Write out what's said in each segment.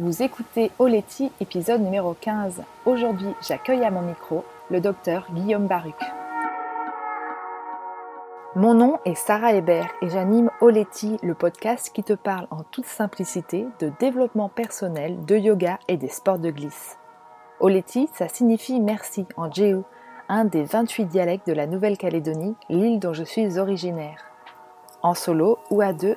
Vous écoutez Oleti, épisode numéro 15. Aujourd'hui, j'accueille à mon micro le docteur Guillaume Baruc. Mon nom est Sarah Hébert et j'anime Oleti, le podcast qui te parle en toute simplicité de développement personnel, de yoga et des sports de glisse. Oleti, ça signifie merci en Jéhu, un des 28 dialectes de la Nouvelle-Calédonie, l'île dont je suis originaire. En solo ou à deux,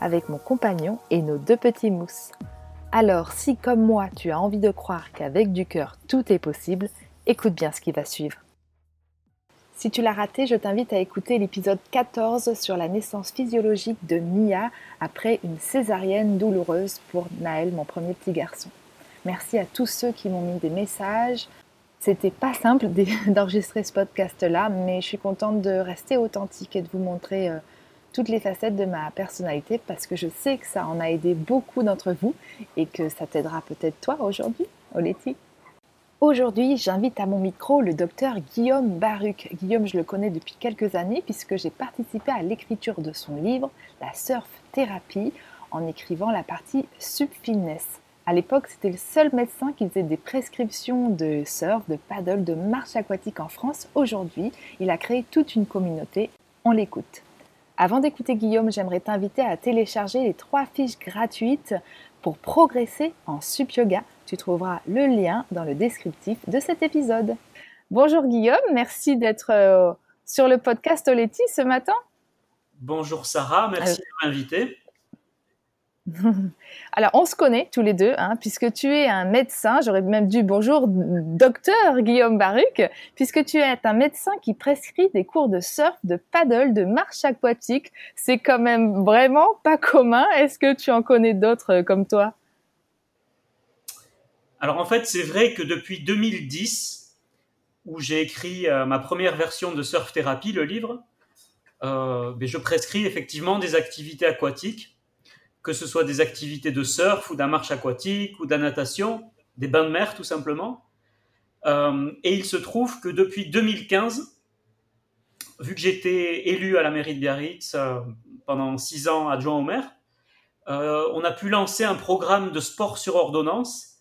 avec mon compagnon et nos deux petits mousses. Alors si comme moi tu as envie de croire qu'avec du cœur tout est possible, écoute bien ce qui va suivre. Si tu l'as raté, je t'invite à écouter l'épisode 14 sur la naissance physiologique de Mia après une césarienne douloureuse pour Naël, mon premier petit garçon. Merci à tous ceux qui m'ont mis des messages. C'était pas simple d'enregistrer ce podcast-là, mais je suis contente de rester authentique et de vous montrer euh, toutes les facettes de ma personnalité parce que je sais que ça en a aidé beaucoup d'entre vous et que ça t'aidera peut-être toi aujourd'hui, Oleti. Aujourd'hui, j'invite à mon micro le docteur Guillaume Baruc. Guillaume, je le connais depuis quelques années puisque j'ai participé à l'écriture de son livre La Surf Thérapie en écrivant la partie Subfitness. À l'époque, c'était le seul médecin qui faisait des prescriptions de surf, de paddle, de marche aquatique en France. Aujourd'hui, il a créé toute une communauté. On l'écoute. Avant d'écouter Guillaume, j'aimerais t'inviter à télécharger les trois fiches gratuites pour progresser en sup yoga. Tu trouveras le lien dans le descriptif de cet épisode. Bonjour Guillaume, merci d'être euh, sur le podcast Oleti ce matin. Bonjour Sarah, merci de m'inviter. Alors, on se connaît tous les deux, hein, puisque tu es un médecin, j'aurais même dû bonjour docteur Guillaume Baruc, puisque tu es un médecin qui prescrit des cours de surf, de paddle, de marche aquatique. C'est quand même vraiment pas commun. Est-ce que tu en connais d'autres euh, comme toi? Alors en fait, c'est vrai que depuis 2010, où j'ai écrit euh, ma première version de Surf Thérapie, le livre, euh, ben, je prescris effectivement des activités aquatiques que ce soit des activités de surf ou la marche aquatique ou de natation, des bains de mer tout simplement. Euh, et il se trouve que depuis 2015, vu que j'étais élu à la mairie de Biarritz euh, pendant six ans adjoint au maire, euh, on a pu lancer un programme de sport sur ordonnance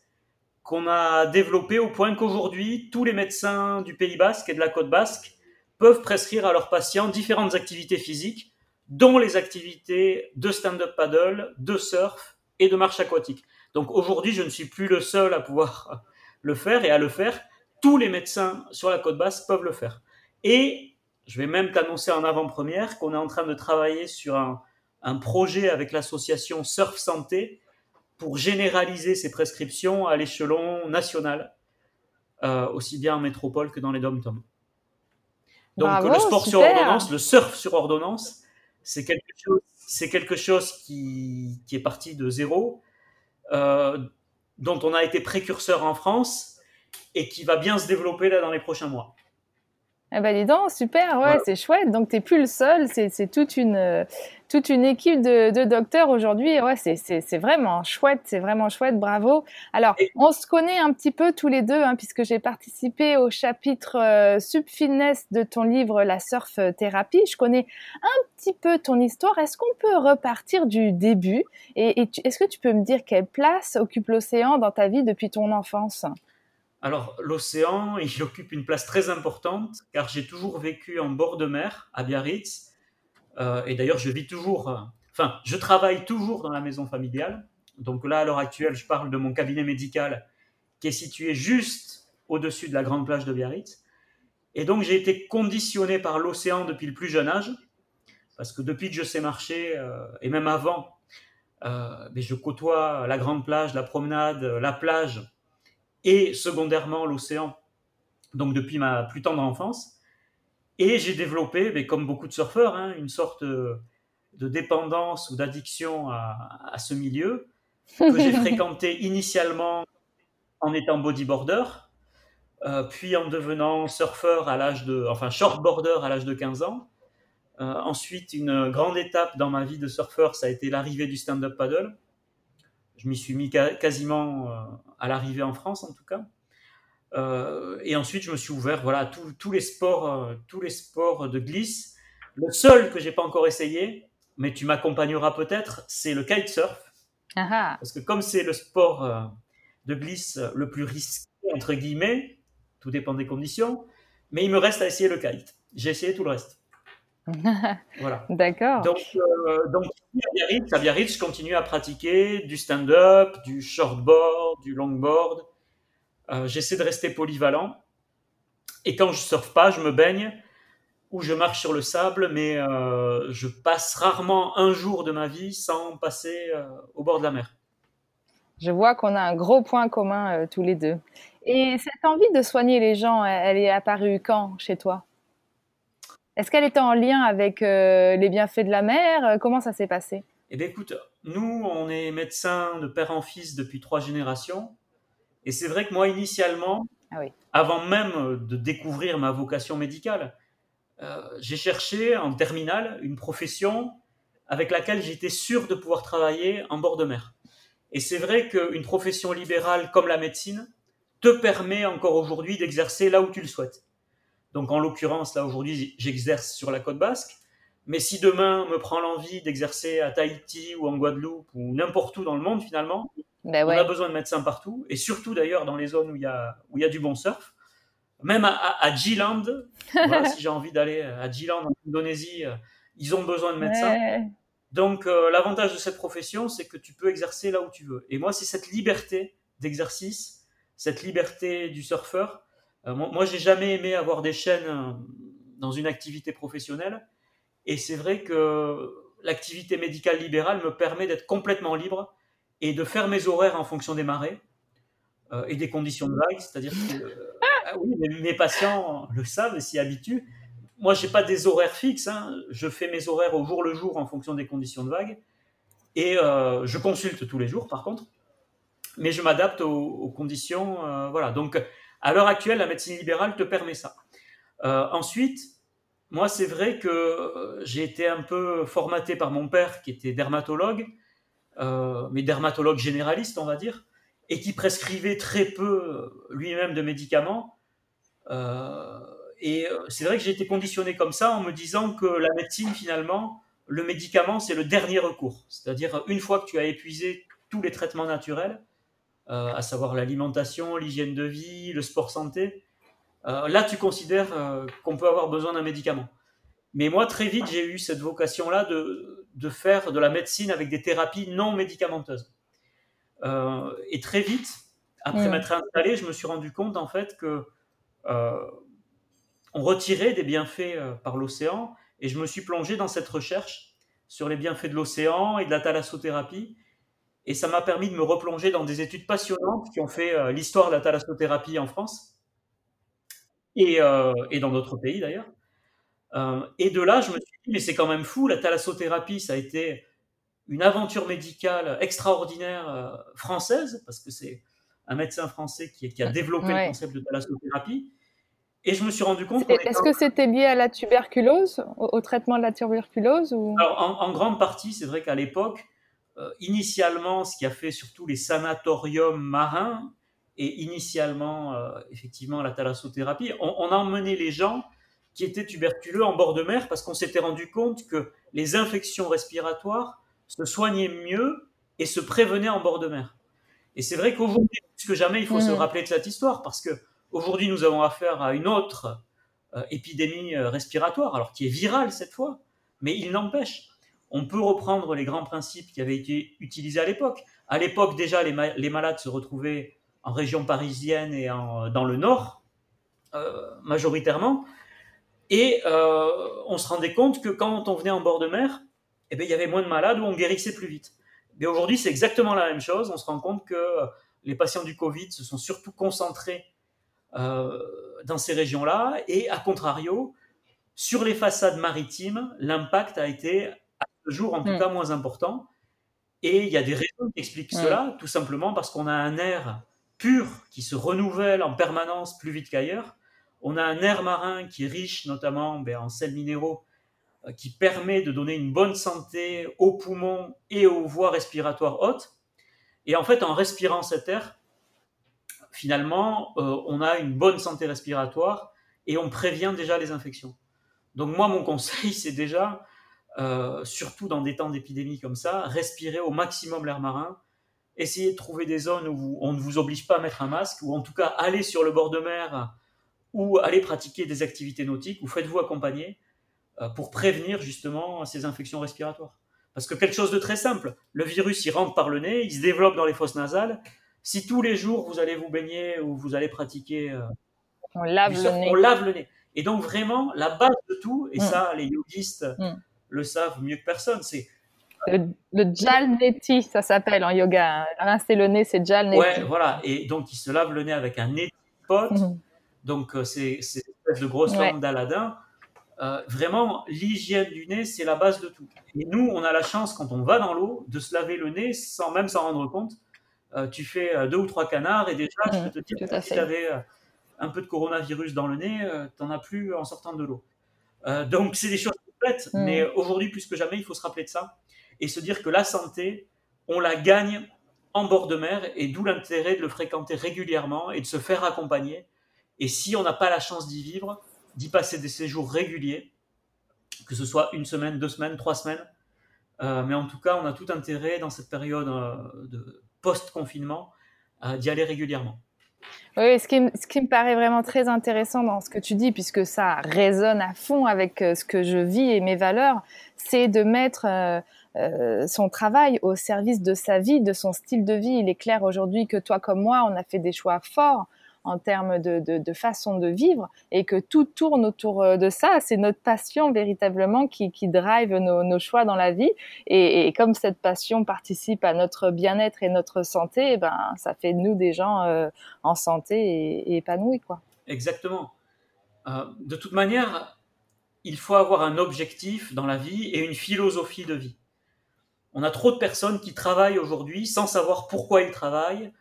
qu'on a développé au point qu'aujourd'hui, tous les médecins du Pays basque et de la côte basque peuvent prescrire à leurs patients différentes activités physiques dont les activités de stand-up paddle, de surf et de marche aquatique. Donc aujourd'hui, je ne suis plus le seul à pouvoir le faire et à le faire. Tous les médecins sur la côte basse peuvent le faire. Et je vais même t'annoncer en avant-première qu'on est en train de travailler sur un, projet avec l'association Surf Santé pour généraliser ces prescriptions à l'échelon national, euh, aussi bien en métropole que dans les dom-toms. Donc le sport sur ordonnance, le surf sur ordonnance, c'est quelque chose, c'est quelque chose qui, qui, est parti de zéro, euh, dont on a été précurseur en France et qui va bien se développer là dans les prochains mois. Eh ben dis donc, super, ouais, c'est chouette. Donc t'es plus le seul, c'est toute une toute une équipe de, de docteurs aujourd'hui. Ouais, c'est vraiment chouette, c'est vraiment chouette, bravo. Alors on se connaît un petit peu tous les deux, hein, puisque j'ai participé au chapitre euh, subfitness de ton livre La Surf Thérapie. Je connais un petit peu ton histoire. Est-ce qu'on peut repartir du début? Et, et est-ce que tu peux me dire quelle place occupe l'océan dans ta vie depuis ton enfance? Alors, l'océan, il occupe une place très importante, car j'ai toujours vécu en bord de mer, à Biarritz. Euh, et d'ailleurs, je vis toujours, euh, enfin, je travaille toujours dans la maison familiale. Donc là, à l'heure actuelle, je parle de mon cabinet médical qui est situé juste au-dessus de la grande plage de Biarritz. Et donc, j'ai été conditionné par l'océan depuis le plus jeune âge, parce que depuis que je sais marcher, euh, et même avant, mais je côtoie la grande plage, la promenade, la plage, et secondairement l'océan, donc depuis ma plus tendre enfance. Et j'ai développé, mais comme beaucoup de surfeurs, hein, une sorte de dépendance ou d'addiction à, ce milieu que j'ai fréquenté initialement en étant bodyboarder, euh, puis en devenant surfeur à l'âge de, enfin shortboarder à l'âge de 15 ans. Euh, ensuite, une grande étape dans ma vie de surfeur, ça a été l'arrivée du stand-up paddle. Je m'y suis mis quasiment euh, à l'arrivée en France, en tout cas. Et ensuite, je me suis ouvert, voilà, tous les sports, tous les sports de glisse. Le seul que j'ai pas encore essayé, mais tu m'accompagneras peut-être, c'est le kitesurf. Ah ah. Parce que comme c'est le sport de glisse le plus risqué entre guillemets, tout dépend des conditions. Mais il me reste à essayer le kite. J'ai essayé tout le reste. voilà. D'accord. Donc, euh, donc à, Biarritz, je continue à pratiquer du stand-up, du shortboard, du longboard. Euh, j'essaie de rester polyvalent. Et quand je surfe pas, je me baigne ou je marche sur le sable, mais euh, je passe rarement un jour de ma vie sans passer au bord de la mer. Je vois qu'on a un gros point commun tous les deux. Et cette envie de soigner les gens, elle est apparue quand chez toi? Est-ce qu'elle était en lien avec euh, les bienfaits de la mer? Comment ça s'est passé? Eh bien écoute, nous, on est médecins de père en fils depuis trois générations. Et c'est vrai que moi, initialement, ah avant même de découvrir ma vocation médicale, euh, j'ai cherché en terminale une profession avec laquelle j'étais sûr de pouvoir travailler en bord de mer. Et c'est vrai qu'une profession libérale comme la médecine, te permet encore aujourd'hui d'exercer là où tu le souhaites. Donc en l'occurrence, là aujourd'hui, j'exerce sur la côte basque. Mais si demain me prend l'envie d'exercer à Tahiti ou en Guadeloupe ou n'importe où dans le monde finalement, ben on a besoin de médecins partout. Et surtout d'ailleurs dans les zones où il y a, où il y a du bon surf. Même à, à, G-Land, si j'ai envie d'aller à G-Land en Indonésie, euh, ils ont besoin de médecins. Donc euh, l'avantage de cette profession, c'est que tu peux exercer là où tu veux. Et moi, c'est cette liberté d'exercice cette liberté du surfeur. Euh, moi, j'ai jamais aimé avoir des chaînes euh, dans une activité professionnelle. Et c'est vrai que l'activité médicale libérale me permet d'être complètement libre et de faire mes horaires en fonction des marées euh, et des conditions de vague. C'est-à-dire que ah oui, mes, patients le savent et s'y habituent. Moi, je n'ai pas des horaires fixes. Hein. Je fais mes horaires au jour le jour en fonction des conditions de vague. Et je consulte tous les jours, par contre mais je m'adapte aux, conditions. Euh, voilà. Donc, à l'heure actuelle, la médecine libérale te permet ça. Euh, ensuite, moi, c'est vrai que euh, j'ai été un peu formaté par mon père, qui était dermatologue, mais dermatologue généraliste, on va dire, et qui prescrivait très peu lui-même de médicaments. et c'est vrai que j'ai été conditionné comme ça en me disant que la médecine, finalement, le médicament, c'est le dernier recours. C'est-à-dire, une fois que tu as épuisé tous les traitements naturels, euh, à savoir l'alimentation, l'hygiène de vie, le sport santé, euh, là tu considères euh, qu'on peut avoir besoin d'un médicament. Mais moi, très vite, j'ai eu cette vocation-là de, de, faire de la médecine avec des thérapies non médicamenteuses. et très vite, après m'être installé, je me suis rendu compte en fait que on retirait des bienfaits par l'océan, et je me suis plongé dans cette recherche sur les bienfaits de l'océan et de la thalassothérapie. Et ça m'a permis de me replonger dans des études passionnantes qui ont fait euh, l'histoire de la thalassothérapie en France et, euh, et dans d'autres pays d'ailleurs. Euh, et de là, je me mais c'est quand même fou, la thalassothérapie, ça a été une aventure médicale extraordinaire française, parce que c'est un médecin français qui, qui a développé le concept de thalassothérapie. Et je me suis rendu compte. Est-ce que c'était lié à la tuberculose, au, traitement de la tuberculose ou... Alors, en, en, grande partie, c'est vrai qu'à l'époque, euh, initialement, ce qui a fait surtout les sanatoriums marins, et initialement, euh, effectivement, la thalassothérapie, on, on, a emmené les gens qui étaient tuberculeux en bord de mer parce qu'on s'était rendu compte que les infections respiratoires se soignaient mieux et se prévenaient en bord de mer. Et c'est vrai qu'aujourd'hui, plus que jamais, il faut se mmh. rappeler de cette histoire parce que aujourd'hui, nous avons affaire à une autre euh, épidémie respiratoire, alors qui est virale cette fois, mais il n'empêche, on peut reprendre les grands principes qui avaient été utilisés à l'époque. À l'époque, déjà, les, malades se retrouvaient en région parisienne et dans le nord, euh, majoritairement. Et euh, on se rendait compte que quand on venait en bord de mer, eh bien, il y avait moins de malades ou on guérissait plus vite. Mais aujourd'hui, c'est exactement la même chose. On se rend compte que les patients du Covid se sont surtout concentrés euh, dans ces régions-là. Et à contrario, sur les façades maritimes, l'impact a été jour en tout mm. cas moins important. Et il y a des raisons qui expliquent mm. cela, tout simplement parce qu'on a un air pur qui se renouvelle en permanence plus vite qu'ailleurs. On a un air marin qui est riche notamment ben, en sels minéraux euh, qui permet de donner une bonne santé aux poumons et aux voies respiratoires hautes. Et en fait, en respirant cet air, finalement, euh, on a une bonne santé respiratoire et on prévient déjà les infections. Donc moi, mon conseil, c'est déjà, euh, surtout dans des temps d'épidémie comme ça, respirer au maximum l'air marin, essayer de trouver des zones où on ne vous oblige pas à mettre un masque, ou en tout cas aller sur le bord de mer ou aller pratiquer des activités nautiques, ou faites-vous accompagner euh, pour prévenir justement ces infections respiratoires. Parce que quelque chose de très simple, le virus il rentre par le nez, il se développe dans les fosses nasales. Si tous les jours vous allez vous baigner ou vous allez pratiquer, euh, on, lave le nez. on lave le nez. Et donc vraiment la base de tout, et mm. ça les yogistes mm. le savent mieux que personne, c'est le, le jalneti, ça s'appelle en yoga. Rincer le nez, c'est jalneti. Ouais, voilà. Et donc, il se lave le nez avec un nez pote. Mm. Donc, euh, c'est cette espèce de grosse lampe d'Aladin. Euh, vraiment, l'hygiène du nez, c'est la base de tout. Et nous, on a la chance, quand on va dans l'eau, de se laver le nez sans même s'en rendre compte. Euh, tu fais deux ou trois canards et déjà, je mmh, peux te dire que si tu avais un peu de coronavirus dans le nez, tu n'en as plus en sortant de l'eau. donc, c'est des choses bêtes, mmh. mais aujourd'hui, plus que jamais, il faut se rappeler de ça et se dire que la santé, on la gagne en bord de mer et d'où l'intérêt de le fréquenter régulièrement et de se faire accompagner. Et si on n'a pas la chance d'y vivre, d'y passer des séjours réguliers, que ce soit une semaine, deux semaines, trois semaines. Euh, mais en tout cas, on a tout intérêt dans cette période euh, de post-confinement d'y aller régulièrement. Oui, ce qui, me paraît vraiment très intéressant dans ce que tu dis, puisque ça résonne à fond avec euh, ce que je vis et mes valeurs, c'est de mettre son travail au service de sa vie, de son style de vie. Il est clair aujourd'hui que toi comme moi, on a fait des choix forts en termes de, façon de vivre et que tout tourne autour euh, de ça. C'est notre passion véritablement qui, qui drive nos, choix dans la vie. Et, comme cette passion participe à notre bien-être et notre santé, eh ben, ça fait de nous des gens euh, en santé et, épanouis. Quoi. Exactement. Euh, de toute manière, il faut avoir un objectif dans la vie et une philosophie de vie. On a trop de personnes qui travaillent aujourd'hui sans savoir pourquoi ils travaillent,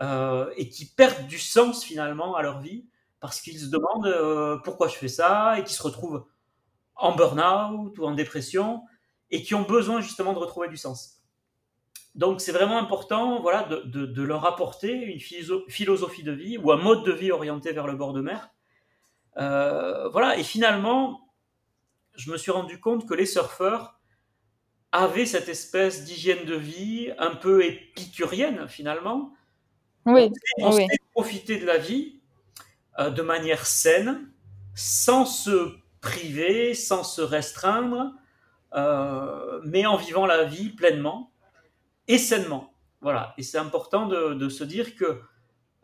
euh, et qui perdent du sens finalement à leur vie parce qu'ils se demandent euh, pourquoi je fais ça et qui se retrouvent en burn-out ou en dépression et qui ont besoin justement de retrouver du sens. Donc c'est vraiment important voilà, de, leur apporter une philosophie de vie ou un mode de vie orienté vers le bord de mer. Euh, voilà, et finalement, je me suis rendu compte que les surfeurs avaient cette espèce d'hygiène de vie un peu épicurienne finalement, oui, on sait profiter de la vie euh, de manière saine, sans se priver, sans se restreindre, euh, mais en vivant la vie pleinement et sainement. Voilà. Et c'est important de, se dire que,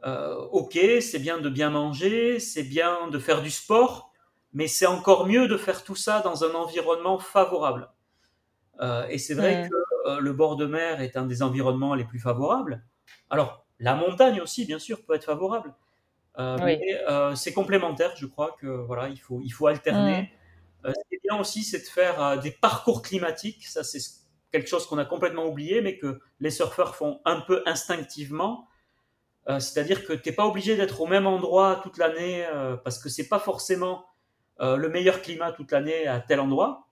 euh, ok, c'est bien de bien manger, c'est bien de faire du sport, mais c'est encore mieux de faire tout ça dans un environnement favorable. et c'est vrai que le bord de mer est un des environnements les plus favorables. Alors, la montagne aussi, bien sûr, peut être favorable. Euh, mais euh, c'est complémentaire, je crois que voilà, il faut, il faut alterner. Mm. Euh, ce qui est bien aussi, c'est de faire des parcours climatiques. Ça, c'est quelque chose qu'on a complètement oublié, mais que les surfeurs font un peu instinctivement. C'est-à-dire que tu n'es pas obligé d'être au même endroit toute l'année parce que c'est pas forcément le meilleur climat toute l'année à tel endroit.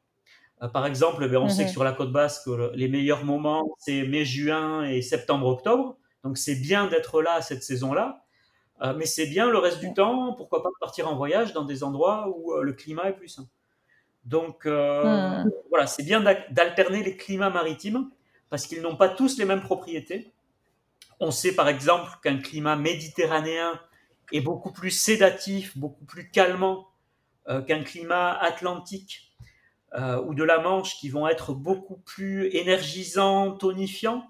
par exemple, ben, on sait que mm-hmm. sur la côte basque, les meilleurs moments, c'est mai, juin et septembre, octobre. Donc c'est bien d'être là cette saison-là, euh, mais c'est bien le reste du temps, pourquoi pas partir en voyage dans des endroits où euh, le climat est plus sain. Donc euh, hmm. voilà, c'est bien d'alterner les climats maritimes parce qu'ils n'ont pas tous les mêmes propriétés. On sait par exemple qu'un climat méditerranéen est beaucoup plus sédatif, beaucoup plus calmant qu'un climat atlantique ou de la Manche qui vont être beaucoup plus énergisants, tonifiants.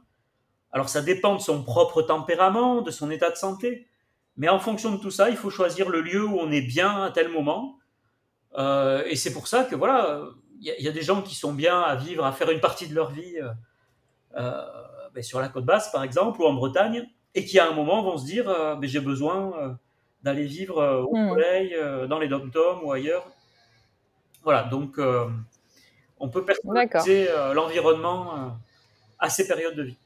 Alors ça dépend de son propre tempérament, de son état de santé. Mais en fonction de tout ça, il faut choisir le lieu où on est bien à tel moment. Euh, et c'est pour ça que voilà, il y, a des gens qui sont bien à vivre, à faire une partie de leur vie euh, euh, ben, sur la côte basse, par exemple, ou en Bretagne, et qui à un moment vont se dire ben, j'ai besoin d'aller vivre au hmm. soleil, dans les dom ou ailleurs. Voilà, donc on peut personnaliser l'environnement à ces périodes de vie.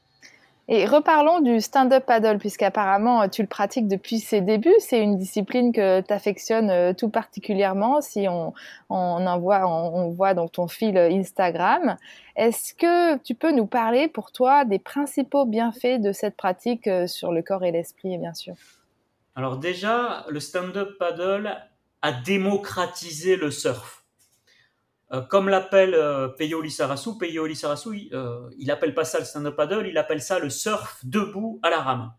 Et reparlons du stand-up paddle, puisqu'apparemment tu le pratiques depuis ses débuts. C'est une discipline que tu affectionnes euh, tout particulièrement si on, en voit, on, voit dans ton fil Instagram. Est-ce que tu peux nous parler pour toi des principaux bienfaits de cette pratique euh, sur le corps et l'esprit, bien sûr? Alors déjà, le stand-up paddle a démocratisé le surf. Euh, comme l'appelle euh, Peyo Lissarasu, Peyo Lissarasu, il, euh, il appelle pas ça le stand-up paddle, il appelle ça le surf debout à la rame.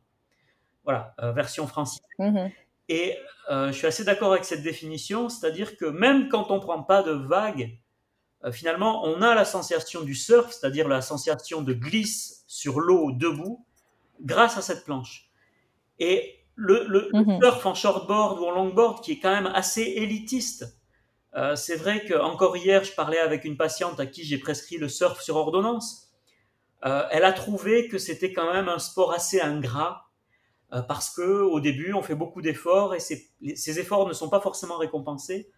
Voilà, version française. Mhm. Et je suis assez d'accord avec cette définition, c'est-à-dire que même quand on prend pas de vagues, finalement, on a la sensation du surf, c'est-à-dire la sensation de glisse sur l'eau debout, grâce à cette planche. Et le, le mhm. surf en shortboard ou en longboard, qui est quand même assez élitiste, euh, c'est vrai que encore hier, je parlais avec une patiente à qui j'ai prescrit le surf sur ordonnance. Euh, elle a trouvé que c'était quand même un sport assez ingrat euh, parce que au début, on fait beaucoup d'efforts et ces, efforts ne sont pas forcément récompensés.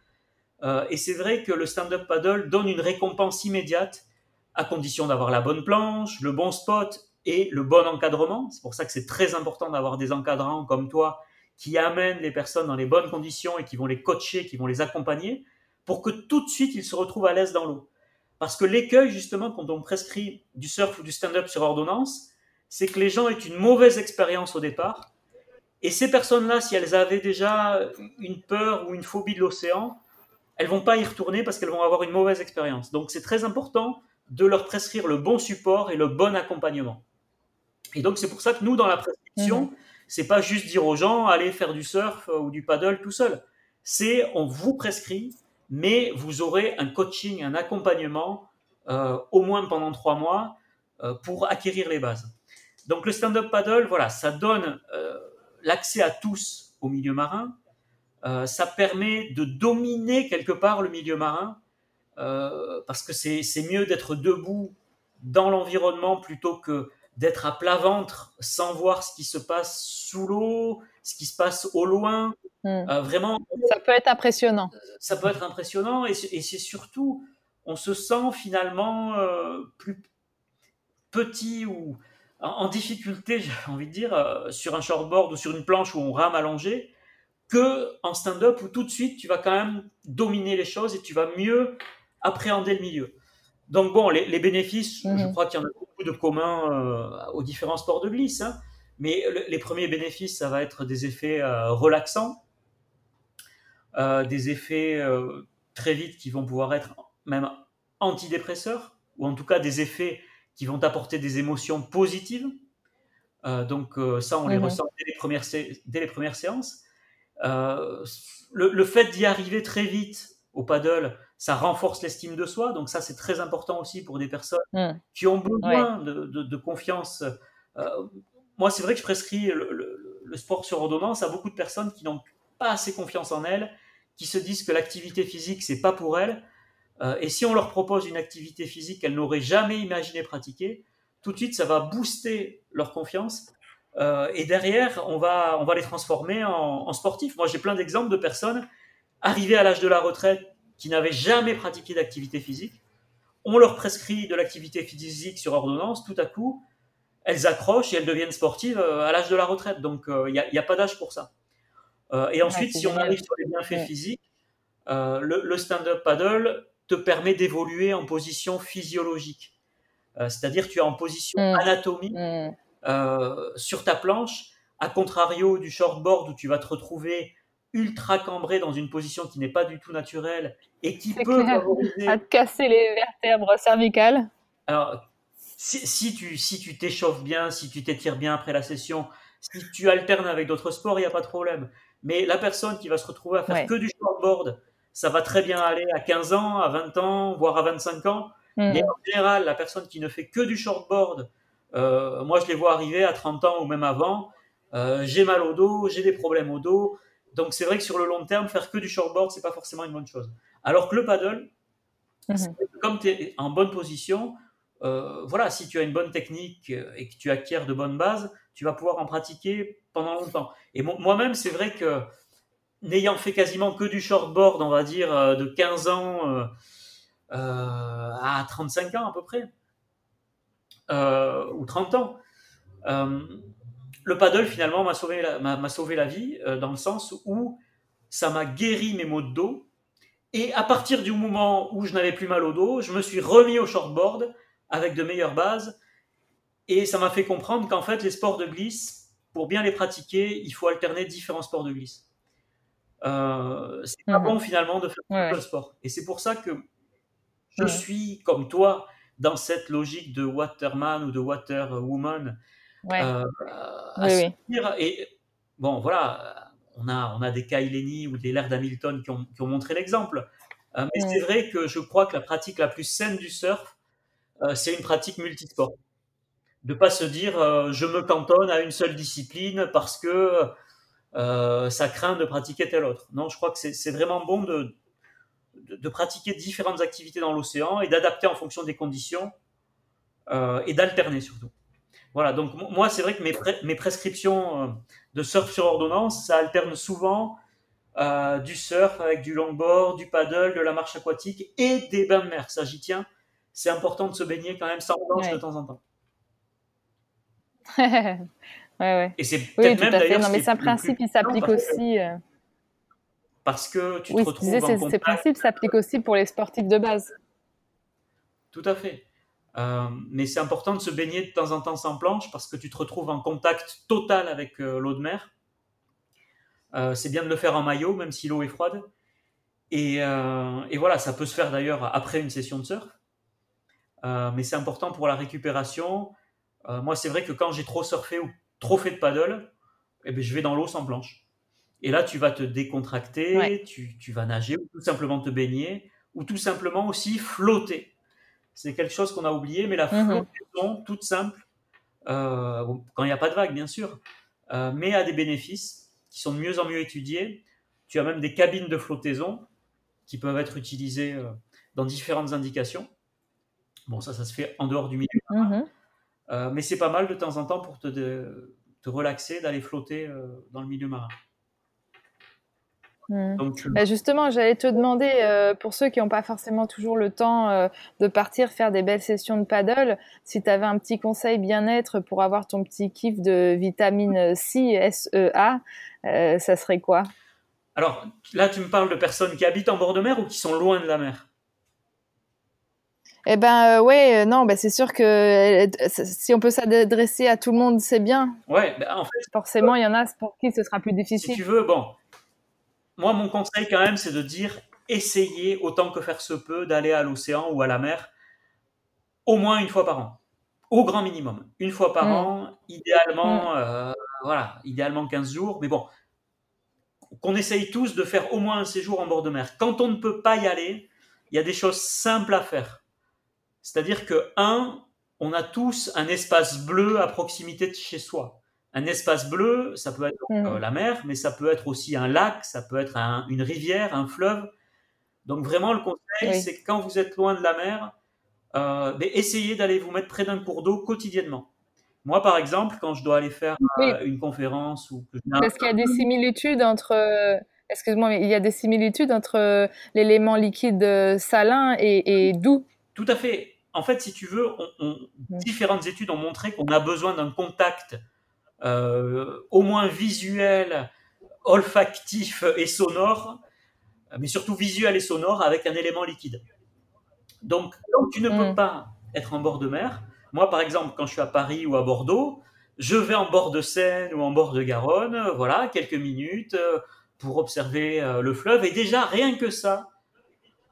et c'est vrai que le stand-up paddle donne une récompense immédiate à condition d'avoir la bonne planche, le bon spot et le bon encadrement. C'est pour ça que c'est très important d'avoir des encadrants comme toi qui amènent les personnes dans les bonnes conditions et qui vont les coacher, qui vont les accompagner pour que tout de suite ils se retrouvent à l'aise dans l'eau. Parce que l'écueil, justement, quand on prescrit du surf ou du stand-up sur ordonnance, c'est que les gens aient une mauvaise expérience au départ. Et ces personnes-là, si elles avaient déjà une peur ou une phobie de l'océan, elles vont pas y retourner parce qu'elles vont avoir une mauvaise expérience. Donc c'est très important de leur prescrire le bon support et le bon accompagnement. Et donc c'est pour ça que nous, dans la prescription, mmh. c'est pas juste dire aux gens allez faire du surf ou du paddle tout seul. C'est on vous prescrit mais vous aurez un coaching, un accompagnement euh, au moins pendant trois mois euh, pour acquérir les bases. Donc le stand-up paddle, voilà, ça donne euh, l'accès à tous au milieu marin. ça permet de dominer quelque part le milieu marin parce que c'est mieux d'être debout dans l'environnement plutôt que d'être à plat ventre sans voir ce qui se passe sous l'eau, ce qui se passe au loin. Hmm. Euh, vraiment. Ça peut être impressionnant. Ça peut être impressionnant et c'est surtout, on se sent finalement euh, plus petit ou en, difficulté, j'ai envie de dire, euh, sur un shortboard ou sur une planche où on rame allongé, que en stand-up où tout de suite tu vas quand même dominer les choses et tu vas mieux appréhender le milieu. Donc bon, les, bénéfices, je mhm. crois qu'il y en a beaucoup de communs aux différents sports de glisse. Hein. mais les premiers bénéfices, ça va être des effets relaxants. Euh, des effets euh, très vite qui vont pouvoir être même antidépresseurs, ou en tout cas des effets qui vont apporter des émotions positives. Euh, donc ça, on les mhm. ressent dès les premières, dès les premières séances. Le, fait d'y arriver très vite au paddle, ça renforce l'estime de soi. Donc ça, c'est très important aussi pour des personnes mm. qui ont besoin de, confiance. moi, c'est vrai que je prescris le, le, sport sur ordonnance à beaucoup de personnes qui n'ont pas assez confiance en elles qui se disent que l'activité physique, c'est pas pour elles. Euh, et si on leur propose une activité physique qu'elles n'auraient jamais imaginé pratiquer, tout de suite, ça va booster leur confiance. Euh, et derrière, on va, on va les transformer en, en sportifs. Moi, j'ai plein d'exemples de personnes arrivées à l'âge de la retraite qui n'avaient jamais pratiqué d'activité physique. On leur prescrit de l'activité physique sur ordonnance. Tout à coup, elles accrochent et elles deviennent sportives euh, à l'âge de la retraite. Donc, il n'y a, a, pas d'âge pour ça. Euh, et ensuite, si on arrive sur les bienfaits physiques, euh, le, stand-up paddle te permet d'évoluer en position physiologique. Euh, c'est-à-dire tu es en position mm. anatomique mm. sur ta planche, à contrario du shortboard où tu vas te retrouver ultra cambré dans une position qui n'est pas du tout naturelle et qui peut à te casser les vertèbres cervicales. Alors, si, si tu si tu t'échauffes bien, si tu t'étires bien après la session, si tu alternes avec d'autres sports, il n'y a pas de problème. Mais la personne qui va se retrouver à faire que du shortboard, ça va très bien aller à 15 ans, à 20 ans, voire à 25 ans. Mm. Mais en général, la personne qui ne fait que du shortboard, euh, moi je les vois arriver à 30 ans ou même avant, euh, j'ai mal au dos, j'ai des problèmes au dos. Donc c'est vrai que sur le long terme, faire que du shortboard, c'est pas forcément une bonne chose. Alors que le paddle, mm-hmm. comme tu es en bonne position, euh, voilà, si tu as une bonne technique et que tu acquiers de bonnes bases, tu vas pouvoir en pratiquer pendant longtemps. Et moi-même, c'est vrai que n'ayant fait quasiment que du shortboard, on va dire, euh, de 15 ans euh, euh, à 35 ans à peu près, ou 30 ans, le paddle, finalement, m'a sauvé, la, sauvé la vie, dans le sens où ça m'a guéri mes maux de dos. Et à partir du moment où je n'avais plus mal au dos, je me suis remis au shortboard avec de meilleures bases. Et ça m'a fait comprendre qu'en fait, les sports de glisse, pour bien les pratiquer, il faut alterner différents sports de glisse. Euh, c'est pas mhm. bon finalement de faire ouais. le sport. Et c'est pour ça que je suis comme toi dans cette logique de waterman ou de waterwoman. Ouais. Euh, oui, Et bon, voilà, on a, on a des Kyle ou des Laird Hamilton qui ont, qui ont montré l'exemple. Euh, mais c'est vrai que je crois que la pratique la plus saine du surf, euh, c'est une pratique multisport. De pas se dire je me cantonne à une seule discipline parce que ça craint de pratiquer tel autre. Non, je crois que c'est vraiment bon de, de, pratiquer différentes activités dans l'océan et d'adapter en fonction des conditions euh, et d'alterner surtout. Voilà, donc moi c'est vrai que mes, mes prescriptions euh, de surf sur ordonnance, ça alterne souvent du surf avec du longboard, du paddle, de la marche aquatique et des bains de mer. Ça j'y tiens. C'est important de se baigner quand même sans planche de temps en temps. Et c'est peut-être même d'ailleurs. Non, mais c'est un principe qui s'applique aussi. Euh. Parce que tu te retrouves en contact. Ces principes s'appliquent aussi pour les sportifs de base. Tout à fait. Euh, mais c'est important de se baigner de temps en temps sans planche parce que tu te retrouves en contact total avec euh, l'eau de mer. c'est bien de le faire en maillot, même si l'eau est froide. Et, et, voilà, ça peut se faire d'ailleurs après une session de surf. mais c'est important pour la récupération. moi, c'est vrai que quand j'ai trop surfé ou trop fait de paddle, eh ben, je vais dans l'eau sans planche. Et là, tu vas te décontracter, tu, tu, vas nager, ou tout simplement te baigner, ou tout simplement aussi flotter. C'est quelque chose qu'on a oublié, mais la mhm. flottaison, toute simple, euh, quand il n'y a pas de vague, bien sûr, euh, mais a des bénéfices qui sont de mieux en mieux étudiés. Tu as même des cabines de flottaison qui peuvent être utilisées euh, dans différentes indications. Bon, ça, ça se fait en dehors du milieu. Mhm. Euh, mais c'est pas mal de temps en temps pour te, te relaxer, d'aller flotter euh, dans le milieu marin. Donc, bah, justement, j'allais te demander, euh, pour ceux qui n'ont pas forcément toujours le temps de partir faire des belles sessions de paddle, si tu avais un petit conseil bien-être pour avoir ton petit kiff de vitamine C, SEA, ça serait quoi? Alors là, tu me parles de personnes qui habitent en bord de mer ou qui sont loin de la mer? Eh ben euh, ouais, euh, non, ben c'est sûr que euh, si on peut s'adresser à tout le monde, c'est bien. Ouais, ben, en fait, forcément, il y en a pour qui ce sera plus difficile. Si tu veux, bon, moi mon conseil quand même, c'est de dire essayez autant que faire se peut d'aller à l'océan ou à la mer au moins une fois par an, au grand minimum, une fois par mm. an, idéalement, mm. voilà, idéalement 15 jours, mais bon, qu'on essaye tous de faire au moins un séjour en bord de mer. Quand on ne peut pas y aller, il y a des choses simples à faire. C'est-à-dire que, un, on a tous un espace bleu à proximité de chez soi. Un espace bleu, ça peut être mm. euh, la mer, mais ça peut être aussi un lac, ça peut être une rivière, un fleuve. Donc vraiment, le conseil, c'est que quand vous êtes loin de la mer, euh, ben, essayez d'aller vous mettre près d'un cours d'eau quotidiennement. Moi, par exemple, quand je dois aller faire euh, une conférence ou que Parce qu'il y a des similitudes entre excuse-moi, mais il y a des similitudes entre l'élément liquide salin et, et, doux. Tout à fait en fait, si tu veux, différentes études ont montré qu'on a besoin d'un contact au moins visuel, olfactif et sonore, mais surtout visuel et sonore avec un élément liquide. Donc, tu ne peux mm. pas être en bord de mer. Moi, par exemple, quand je suis à Paris ou à Bordeaux, je vais en bord de Seine ou en bord de Garonne, voilà, quelques minutes euh, pour observer euh, le fleuve. Et déjà, rien que ça,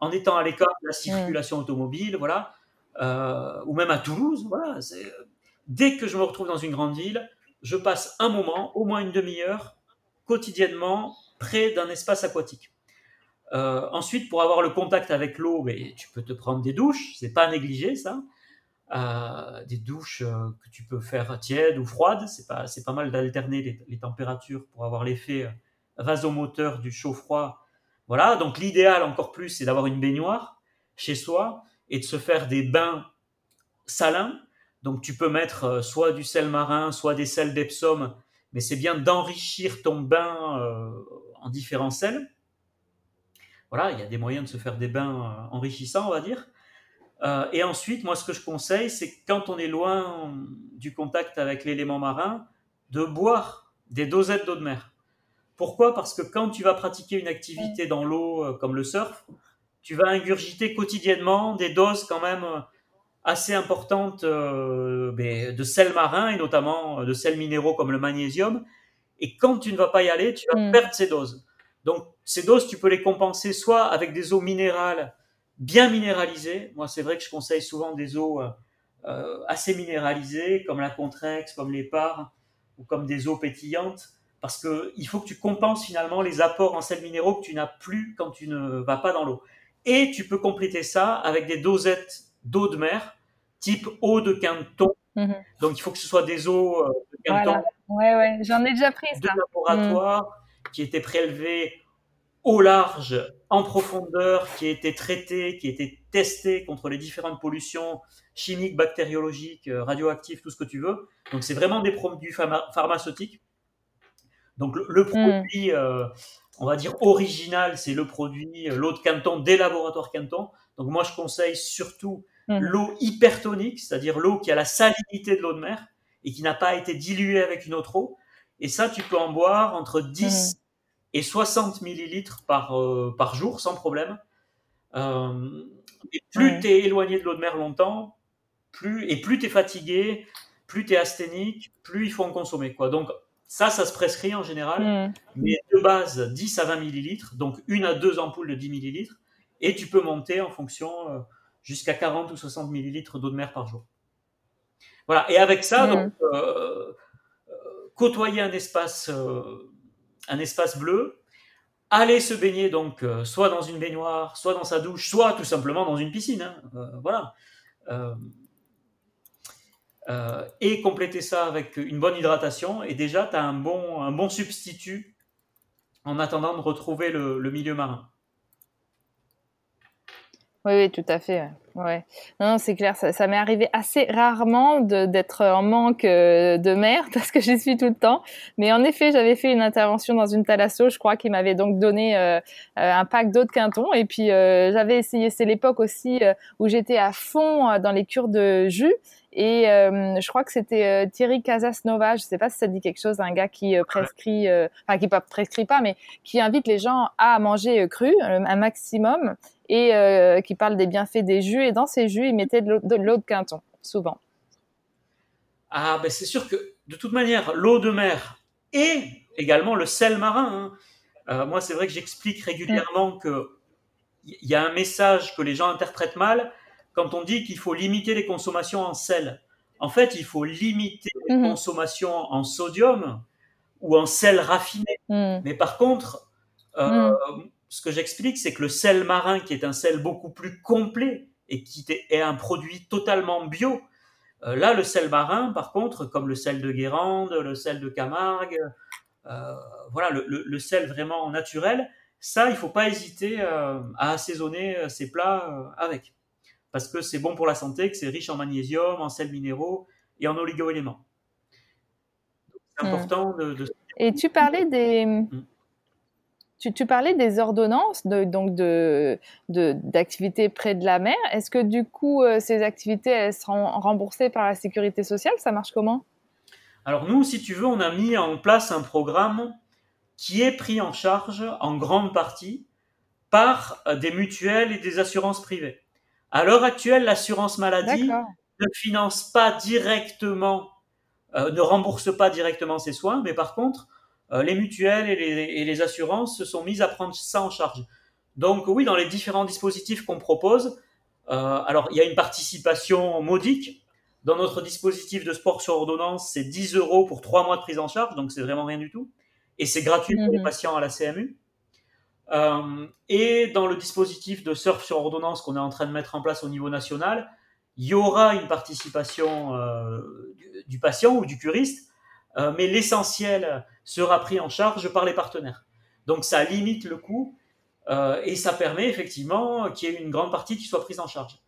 en étant à l'écart de la circulation automobile, voilà, euh, ou même à Toulouse. Voilà, dès que je me retrouve dans une grande ville, je passe un moment, au moins une demi-heure, quotidiennement, près d'un espace aquatique. Euh, ensuite, pour avoir le contact avec l'eau, mais tu peux te prendre des douches, c'est pas négligé ça. Euh, des douches que tu peux faire tièdes ou froides, c'est pas, pas mal d'alterner les, les, températures pour avoir l'effet vasomoteur du chaud-froid. Voilà, donc l'idéal encore plus, c'est d'avoir une baignoire chez soi et de se faire des bains salins. Donc tu peux mettre euh, soit du sel marin, soit des sels d'Epsom, mais c'est bien d'enrichir ton bain euh, en différents sels. Voilà, il y a des moyens de se faire des bains euh, enrichissants, on va dire. Et ensuite, moi, ce que je conseille, c'est quand on est loin du contact avec l'élément marin, de boire des dosettes d'eau de mer. Pourquoi? Parce que quand tu vas pratiquer une activité dans l'eau comme le surf, tu vas ingurgiter quotidiennement des doses quand même assez importantes ben, de sel marin et notamment de sels minéraux comme le magnésium. Et quand tu ne vas pas y aller, tu vas mm. perdre ces doses. Donc ces doses, tu peux les compenser soit avec des eaux minérales bien minéralisées. Moi, c'est vrai que je conseille souvent des eaux euh, euh, assez minéralisées, comme la Contrex, comme l'Épar, ou comme des eaux pétillantes, parce que il faut que tu compenses finalement les apports en sels minéraux que tu n'as plus quand tu ne vas pas dans l'eau. Et tu peux compléter ça avec des dosettes d'eau de mer, type eau de quinton. Mhm. Donc il faut que ce soit des eaux euh, de quinton. Ouais, ouais, j'en ai déjà pris ça. De laboratoire qui étaient prélevées au large, en profondeur, qui étaient traitées, qui étaient testées contre les différentes pollutions chimiques, bactériologiques, euh, radioactives, tout ce que tu veux. Donc c'est vraiment des produits pharmaceutiques. Donc le, hmm. produit, euh, on va dire original, c'est le produit l'eau de Canton des laboratoires Canton. Donc moi je conseille surtout hmm. l'eau hypertonique, c'est-à-dire l'eau qui a la salinité de l'eau de mer et qui n'a pas été diluée avec une autre eau. Et ça, tu peux en boire entre 10 et 60 millilitres par, euh, par jour sans problème. Euh, et plus tu es éloigné de l'eau de mer longtemps, plus, et plus tu es fatigué, plus tu es asthénique, plus il faut en consommer. Quoi. Donc ça, ça se prescrit en général, mm. mais de base 10 à 20 millilitres, donc une à deux ampoules de 10 millilitres, et tu peux monter en fonction euh, jusqu'à 40 ou 60 millilitres d'eau de mer par jour. Voilà, et avec ça, mm. donc, côtoyer un espace un espace bleu, aller se baigner donc euh, soit dans une baignoire, soit dans sa douche, soit tout simplement dans une piscine. Hein, euh, voilà. Euh, et compléter ça avec une bonne hydratation, et déjà, tu as un bon, un bon substitut en attendant de retrouver le milieu marin. Oui, oui, tout à fait. Ouais. Non, c'est clair, ça, m'est arrivé assez rarement d'être en manque euh, de mer parce que j'y suis tout le temps. Mais en effet, j'avais fait une intervention dans une thalasso, je crois, qui m'avait donc donné euh, euh, un pack d'eau de quinton. Et puis, j'avais essayé, c'est l'époque aussi où j'étais à fond dans les cures de jus. Et je crois que c'était Thierry Casasnova, je ne sais pas si ça dit quelque chose, un gars qui prescrit, enfin qui pas prescrit pas, mais qui invite les gens à manger cru un maximum et qui parle des bienfaits des jus. Et dans ces jus, il mettait de l'eau de, quinton, souvent. Ah ben c'est sûr que de toute manière, l'eau de mer et également le sel marin. Hein. moi, c'est vrai que j'explique régulièrement qu'il que il y a un message que les gens interprètent mal quand on dit qu'il faut limiter les consommations en sel. En fait, il faut limiter les mhm. consommations en sodium ou en sel raffiné. Mhm. Mais par contre, euh, mhm. ce que j'explique, c'est que le sel marin, qui est un sel beaucoup plus complet et qui est un produit totalement bio, euh, là, le sel marin, par contre, comme le sel de Guérande, le sel de Camargue, euh, voilà, le, sel vraiment naturel, ça, il faut pas hésiter à assaisonner ces plats avec parce que c'est bon pour la santé, que c'est riche en magnésium, en sels minéraux et en oligo-éléments. C'est hmm. important de, Et tu parlais des... Hmm. Tu, parlais des ordonnances, de, donc de, d'activités près de la mer. Est-ce que du coup, euh, ces activités, elles seront remboursées par la sécurité sociale? Ça marche comment? Alors nous, si tu veux, on a mis en place un programme qui est pris en charge en grande partie par euh, des mutuelles et des assurances privées. À l'heure actuelle, l'assurance maladie ne finance pas directement, euh, ne rembourse pas directement ses soins, mais par contre, les mutuelles et les, assurances se sont mises à prendre ça en charge. Donc oui, dans les différents dispositifs qu'on propose, euh, alors il y a une participation modique. Dans notre dispositif de sport sur ordonnance, c'est 10 euros pour 3 mois de prise en charge, donc c'est vraiment rien du tout. Et c'est gratuit pour les mhm. patients à la CMU. Euh, et dans le dispositif de surf sur ordonnance qu'on est en train de mettre en place au niveau national, il y aura une participation euh, du, patient ou du curiste, euh, mais l'essentiel sera pris en charge par les partenaires. Donc ça limite le coût et ça permet effectivement qu'il y ait une grande partie qui soit prise en charge.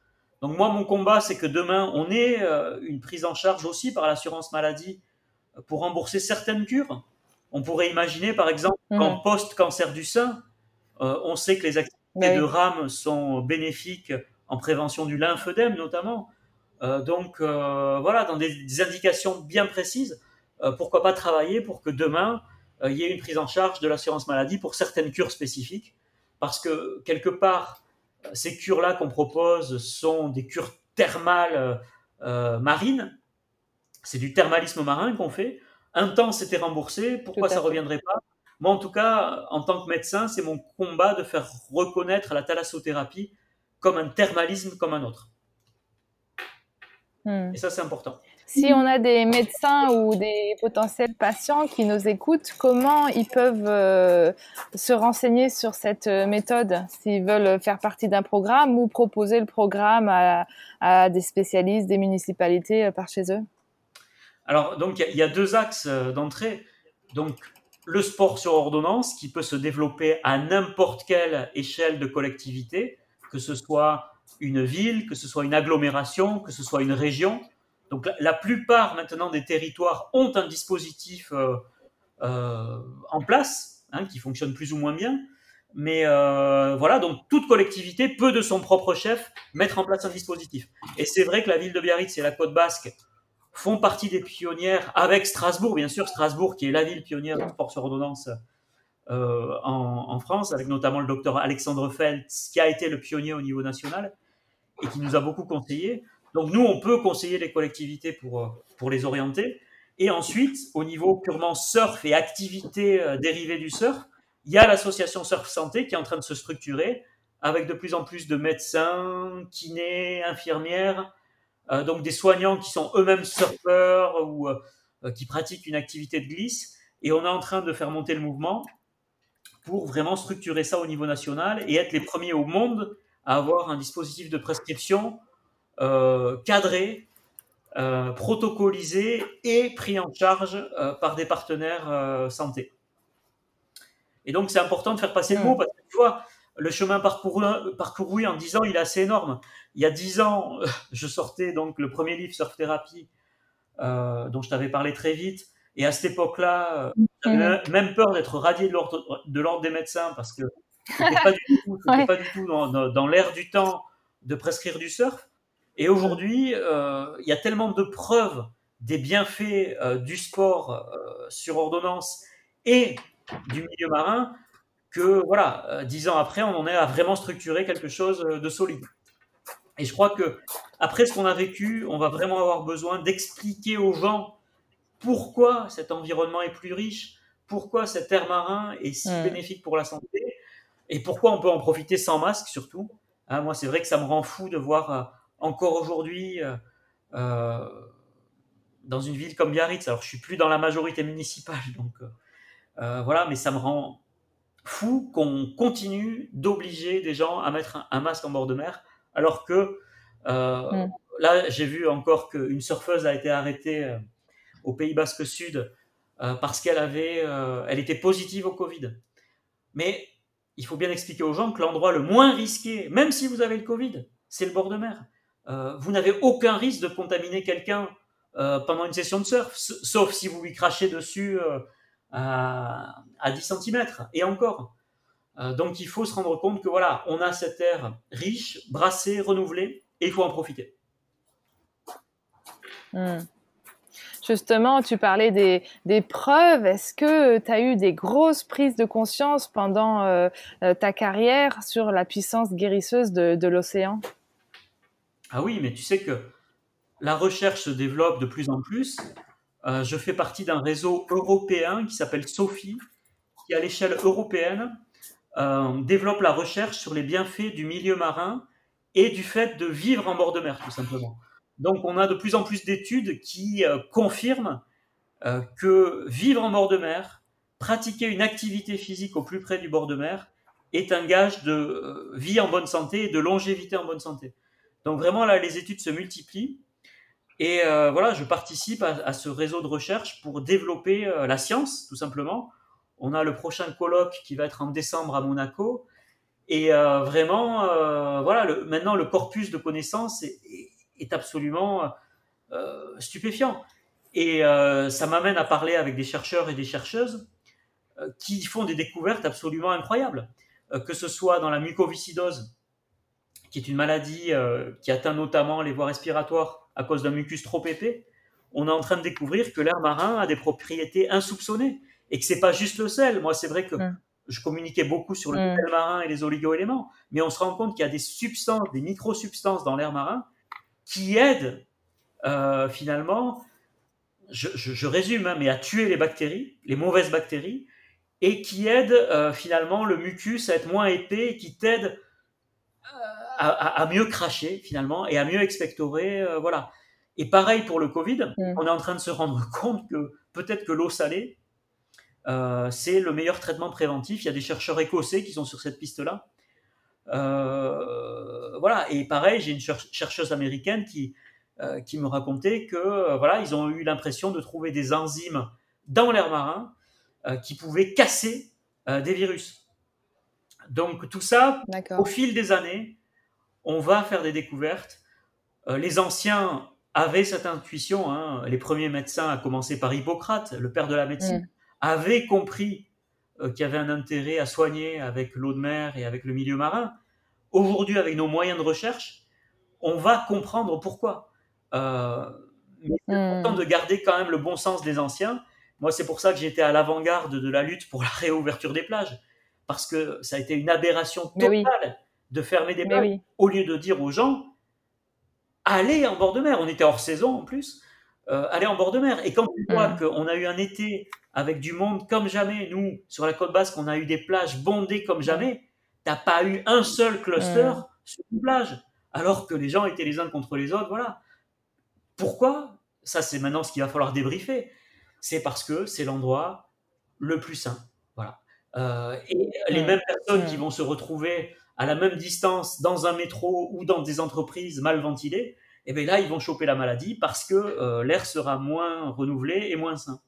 Donc moi, mon combat, c'est que demain, on ait une prise en charge aussi par l'assurance maladie pour rembourser certaines cures. On pourrait imaginer, par exemple, mmh. qu'en post-cancer du sein, euh, on sait que les activités bah de rame sont bénéfiques en prévention du lymphœdème notamment. donc voilà, dans des, indications bien précises, pourquoi pas travailler pour que demain, il y ait une prise en charge de l'assurance maladie pour certaines cures spécifiques? Parce que quelque part, ces cures-là qu'on propose sont des cures thermales marines. C'est du thermalisme marin qu'on fait. Un temps, c'était remboursé. Pourquoi ça ne reviendrait pas? Moi, en tout cas, en tant que médecin, c'est mon combat de faire reconnaître la thalassothérapie comme un thermalisme comme un autre. Hmm. Et ça, c'est important. Si on a des médecins ou des potentiels patients qui nous écoutent, comment ils peuvent euh, se renseigner sur cette euh, méthode? S'ils veulent faire partie d'un programme ou proposer le programme à, des spécialistes, des municipalités euh, par chez eux? Alors, donc, il y, a deux axes d'entrée. Donc, le sport sur ordonnance qui peut se développer à n'importe quelle échelle de collectivité, que ce soit une ville, que ce soit une agglomération, que ce soit une région. Donc, la, plupart maintenant des territoires ont un dispositif euh, euh, en place hein, qui fonctionne plus ou moins bien. Mais voilà, donc toute collectivité peut de son propre chef mettre en place un dispositif. Et c'est vrai que la ville de Biarritz et la Côte Basque font partie des pionnières avec Strasbourg, bien sûr, Strasbourg qui est la ville pionnière du sport sur ordonnance euh, en, France, avec notamment le docteur Alexandre Feltz, qui a été le pionnier au niveau national et qui nous a beaucoup conseillé. Donc nous, on peut conseiller les collectivités pour, euh, pour les orienter. Et ensuite, au niveau purement surf et activités euh, dérivées du surf, il y a l'association Surf Santé qui est en train de se structurer avec de plus en plus de médecins, kinés, infirmières, euh, donc des soignants qui sont eux-mêmes surfeurs ou qui pratiquent une activité de glisse. Et on est en train de faire monter le mouvement pour vraiment structurer ça au niveau national et être les premiers au monde à avoir un dispositif de prescription cadré, protocolisé et pris en charge par des partenaires santé. Et donc c'est important de faire passer le mot parce que tu vois, le chemin parcouru, parcouru en 10 ans, il est assez énorme. Il y a 10 ans, je sortais donc le premier livre Surf Thérapie, euh, dont je t'avais parlé très vite. Et à cette époque-là, euh, j'avais même peur d'être radié de l'ordre des médecins parce que c'était pas du tout, pas du tout dans, l'air du temps de prescrire du surf. Et aujourd'hui, euh, il y a tellement de preuves des bienfaits du sport sur ordonnance et du milieu marin que voilà, euh, dix ans après, on en est à vraiment structurer quelque chose euh, de solide. Et je crois que après ce qu'on a vécu, on va vraiment avoir besoin d'expliquer aux gens pourquoi cet environnement est plus riche, pourquoi cet air marin est si mm. bénéfique pour la santé, et pourquoi on peut en profiter sans masque surtout. Hein, moi, c'est vrai que ça me rend fou de voir euh, encore aujourd'hui dans une ville comme Biarritz. Alors, je suis plus dans la majorité municipale, donc voilà, mais ça me rend fou qu'on continue d'obliger des gens à mettre un, masque en bord de mer, alors que euh, mm. là, j'ai vu encore qu'une surfeuse a été arrêtée euh, au Pays Basque Sud euh, parce qu'elle avait, elle était positive au Covid. Mais il faut bien expliquer aux gens que l'endroit le moins risqué, même si vous avez le Covid, c'est le bord de mer. Vous n'avez aucun risque de contaminer quelqu'un pendant une session de surf, sauf si vous lui crachez dessus à, à 10 cm et encore. Euh, donc il faut se rendre compte que voilà, on a cette air riche, brassé, renouvelé, et il faut en profiter. Hmm. Justement, tu parlais des, des preuves. Est-ce que tu as eu des grosses prises de conscience pendant euh, euh, ta carrière sur la puissance guérisseuse de l'océan? Ah oui, mais tu sais que la recherche se développe de plus en plus. Euh, je fais partie d'un réseau européen qui s'appelle SOFI, qui à l'échelle européenne euh, développe la recherche sur les bienfaits du milieu marin et du fait de vivre en bord de mer, tout simplement. Donc on a de plus en plus d'études qui euh, confirment que vivre en bord de mer, pratiquer une activité physique au plus près du bord de mer, est un gage de vie en bonne santé et de longévité en bonne santé. Donc vraiment là, les études se multiplient. Et euh, voilà, je participe à, ce réseau de recherche pour développer euh, la science, tout simplement. On a le prochain colloque qui va être en décembre à Monaco. Et euh, vraiment, voilà, maintenant le corpus de connaissances est, est absolument stupéfiant. Et ça m'amène à parler avec des chercheurs et des chercheuses qui font des découvertes absolument incroyables. que ce soit dans la mucoviscidose, qui est une maladie qui atteint notamment les voies respiratoires à cause d'un mucus trop épais, on est en train de découvrir que l'air marin a des propriétés insoupçonnées et que c'est pas juste le sel. Moi, c'est vrai que je communiquais beaucoup sur le sel marin et les oligo-éléments, mais on se rend compte qu'il y a des substances, des micro-substances dans l'air marin qui aident euh, finalement, je, résume, hein, mais à tuer les bactéries, les mauvaises bactéries, et qui aident euh, finalement le mucus à être moins épais et qui t'aident euh, à, mieux cracher finalement et à mieux expectorer. voilà. Et pareil pour le Covid, mm. on est en train de se rendre compte que peut-être que l'eau salée, euh, c'est le meilleur traitement préventif. Il y a des chercheurs écossais qui sont sur cette piste-là. Euh, voilà. Et pareil, j'ai une chercheuse américaine qui, euh, qui me racontait que voilà, ils ont eu l'impression de trouver des enzymes dans l'air marin qui pouvaient casser des virus. Donc tout ça, au fil des années, on va faire des découvertes. les anciens avaient cette intuition. Hein. Les premiers médecins, à commencer par Hippocrate, le père de la médecine, mm. avaient compris euh, qu'il y avait un intérêt à soigner avec l'eau de mer et avec le milieu marin. Aujourd'hui, avec nos moyens de recherche, on va comprendre pourquoi. Euh, mais c'est mm. important de garder quand même le bon sens des anciens. Moi, c'est pour ça que j'étais à l'avant-garde de la lutte pour la réouverture des plages, parce que ça a été une aberration totale de fermer des plages, au lieu de dire aux gens, aller en bord de mer. On était hors saison en plus. Euh, aller en bord de mer. Et quand tu vois mm. qu'on a eu un été avec du monde comme jamais, nous, sur la côte basque, on a eu des plages bondées comme jamais, t'as pas eu un seul cluster mm. sur une plage, alors que les gens étaient les uns contre les autres, voilà. Pourquoi? Ça, c'est maintenant ce qu'il va falloir débriefer. C'est parce que c'est l'endroit le plus sain, voilà. Euh, et les mm. mêmes personnes qui vont se retrouver à la même distance dans un métro ou dans des entreprises mal ventilées, et eh bien là, ils vont choper la maladie parce que euh, l'air sera moins renouvelé et moins sain.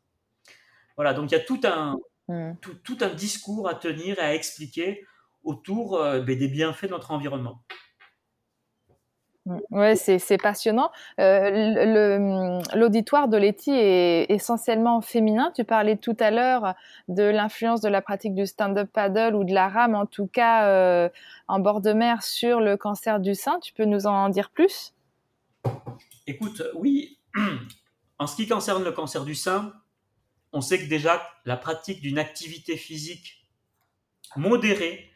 Voilà, donc il y a tout un, mmh. tout, un discours à tenir et à expliquer autour euh, ben, des bienfaits de notre environnement. Oui, c'est passionnant. Euh, l'auditoire de Letty est essentiellement féminin. Tu parlais tout à l'heure de l'influence de la pratique du stand-up paddle ou de la rame, en tout cas euh, en bord de mer, sur le cancer du sein. Tu peux nous en dire plus? Écoute, oui. En ce qui concerne le cancer du sein, on sait que déjà la pratique d'une activité physique modérée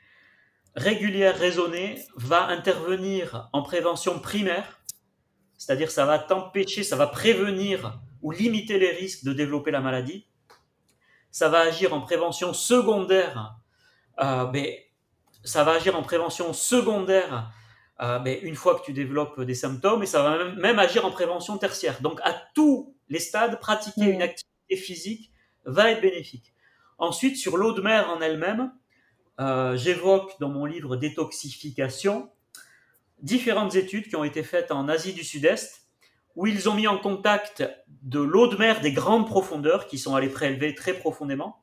régulière, raisonnée, va intervenir en prévention primaire, c'est-à-dire ça va t'empêcher, ça va prévenir ou limiter les risques de développer la maladie. Ça va agir en prévention secondaire, euh, mais ça va agir en prévention secondaire euh, mais une fois que tu développes des symptômes, et ça va même, agir en prévention tertiaire. Donc à tous les stades, pratiquer une activité physique va être bénéfique. Ensuite, sur l'eau de mer en elle-même, euh, j'évoque dans mon livre Détoxification différentes études qui ont été faites en Asie du Sud-Est où ils ont mis en contact de l'eau de mer des grandes profondeurs qui sont allés prélever très profondément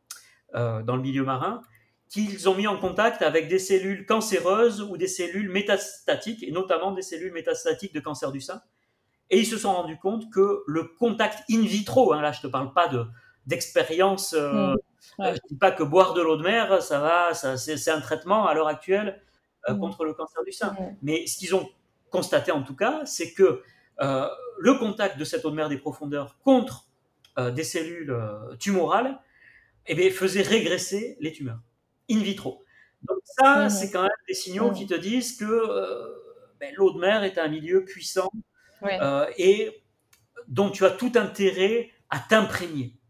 euh, dans le milieu marin, qu'ils ont mis en contact avec des cellules cancéreuses ou des cellules métastatiques, et notamment des cellules métastatiques de cancer du sein. Et ils se sont rendus compte que le contact in vitro, hein, là je ne te parle pas de, euh. Je ne dis pas que boire de l'eau de mer, ça va, ça, c'est un traitement à l'heure actuelle euh, mm. contre le cancer du sein. Mais ce qu'ils ont constaté en tout cas, c'est que euh, le contact de cette eau de mer des profondeurs contre des cellules tumorales eh bien, faisait régresser les tumeurs in vitro. Donc ça, c'est quand même des signaux qui te disent que ben, l'eau de mer est un milieu puissant et dont tu as tout intérêt à t'imprégner.